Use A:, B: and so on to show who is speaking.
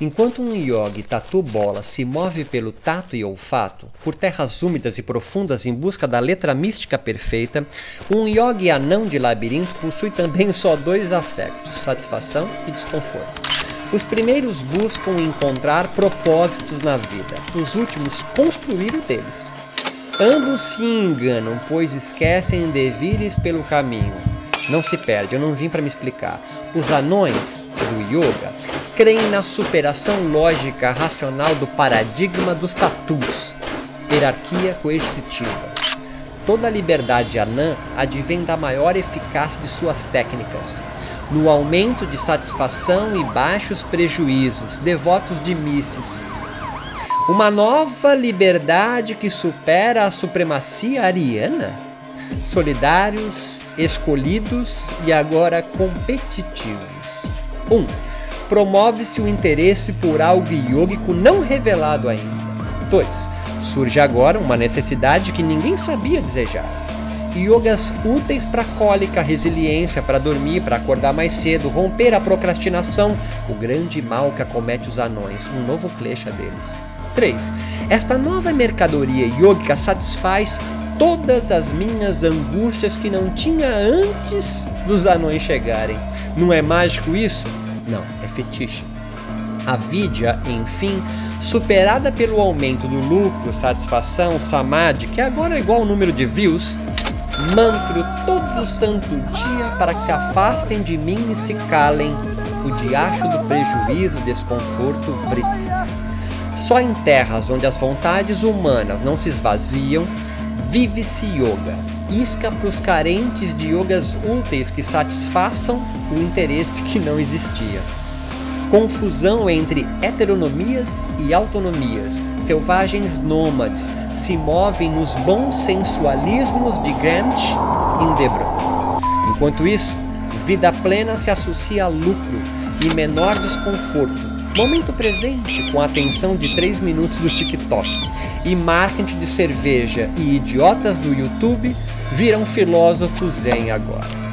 A: Enquanto um yogi tatu bola se move pelo tato e olfato, por terras úmidas e profundas em busca da letra mística perfeita, um yogi anão de labirinto possui também só dois afetos, satisfação e desconforto. Os primeiros buscam encontrar propósitos na vida, os últimos construir o deles. Ambos se enganam, pois esquecem devires pelo caminho. Não se perde, eu não vim para me explicar. Os anões do yoga creem na superação lógica racional do paradigma dos tatus, hierarquia coercitiva. Toda liberdade anã advém da maior eficácia de suas técnicas, no aumento de satisfação e baixos prejuízos, devotos de misses. Uma nova liberdade que supera a supremacia ariana? Solidários, escolhidos e agora competitivos. 1. Um, Promove-se o interesse por algo yógico não revelado ainda. 2. Surge agora uma necessidade que ninguém sabia desejar yogas úteis para cólica, resiliência, para dormir, para acordar mais cedo, romper a procrastinação, o grande mal que acomete os anões, um novo klecha deles. 3. Esta nova mercadoria yogica satisfaz todas as minhas angústias que não tinha antes dos anões chegarem. Não é mágico isso? Não, é fetiche. A vidya, enfim, superada pelo aumento do lucro, satisfação, samadhi, que agora é igual ao número de views, mantro todo santo dia para que se afastem de mim e se calem o diacho do prejuízo, desconforto, vrit. Só em terras onde as vontades humanas não se esvaziam, vive-se yoga. Isca para os carentes de yogas úteis que satisfaçam o interesse que não existia confusão entre heteronomias e autonomias. Selvagens nômades se movem nos bons sensualismos de Gramsci em Debra. Enquanto isso, vida plena se associa a lucro e menor desconforto. Momento presente com a atenção de 3 minutos do TikTok. E marketing de cerveja e idiotas do YouTube viram filósofos zen agora.